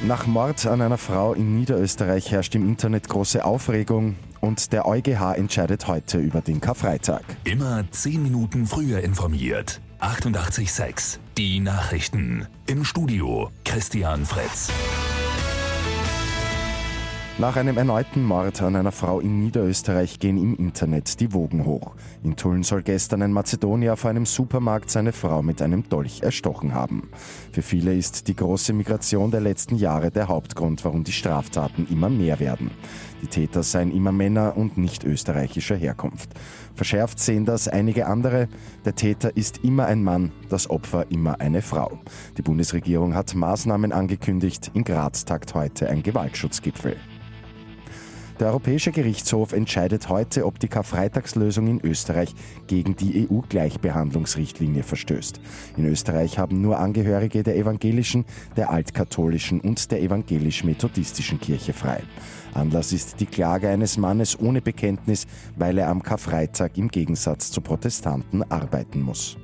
Nach Mord an einer Frau in Niederösterreich herrscht im Internet große Aufregung und der EuGH entscheidet heute über den Karfreitag. Immer 10 Minuten früher informiert. 88.6 Die Nachrichten. Im Studio Christian Fritz. Nach einem erneuten Mord an einer Frau in Niederösterreich gehen im Internet die Wogen hoch. In Tulln soll gestern ein Mazedonier vor einem Supermarkt seine Frau mit einem Dolch erstochen haben. Für viele ist die große Migration der letzten Jahre der Hauptgrund, warum die Straftaten immer mehr werden. Die Täter seien immer Männer und nicht österreichischer Herkunft. Verschärft sehen das einige andere. Der Täter ist immer ein Mann, das Opfer immer eine Frau. Die Bundesregierung hat Maßnahmen angekündigt. In Graz tagt heute ein Gewaltschutzgipfel. Der Europäische Gerichtshof entscheidet heute, ob die Karfreitagslösung in Österreich gegen die EU-Gleichbehandlungsrichtlinie verstößt. In Österreich haben nur Angehörige der evangelischen, der altkatholischen und der evangelisch-methodistischen Kirche frei. Anlass ist die Klage eines Mannes ohne Bekenntnis, weil er am Karfreitag im Gegensatz zu Protestanten arbeiten muss.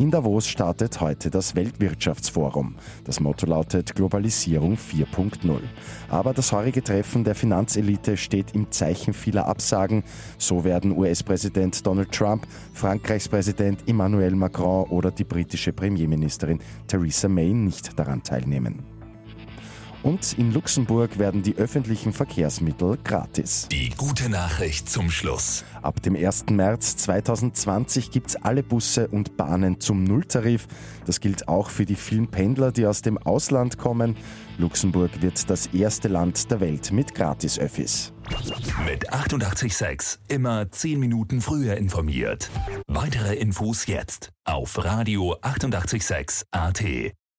In Davos startet heute das Weltwirtschaftsforum. Das Motto lautet Globalisierung 4.0. Aber das heurige Treffen der Finanzelite steht im Zeichen vieler Absagen. So werden US-Präsident Donald Trump, Frankreichs Präsident Emmanuel Macron oder die britische Premierministerin Theresa May nicht daran teilnehmen. Und in Luxemburg werden die öffentlichen Verkehrsmittel gratis. Die gute Nachricht zum Schluss. Ab dem 1. März 2020 gibt es alle Busse und Bahnen zum Nulltarif. Das gilt auch für die vielen Pendler, die aus dem Ausland kommen. Luxemburg wird das erste Land der Welt mit Gratis-Öffis. Mit 886 immer 10 Minuten früher informiert. Weitere Infos jetzt auf Radio 886 AT.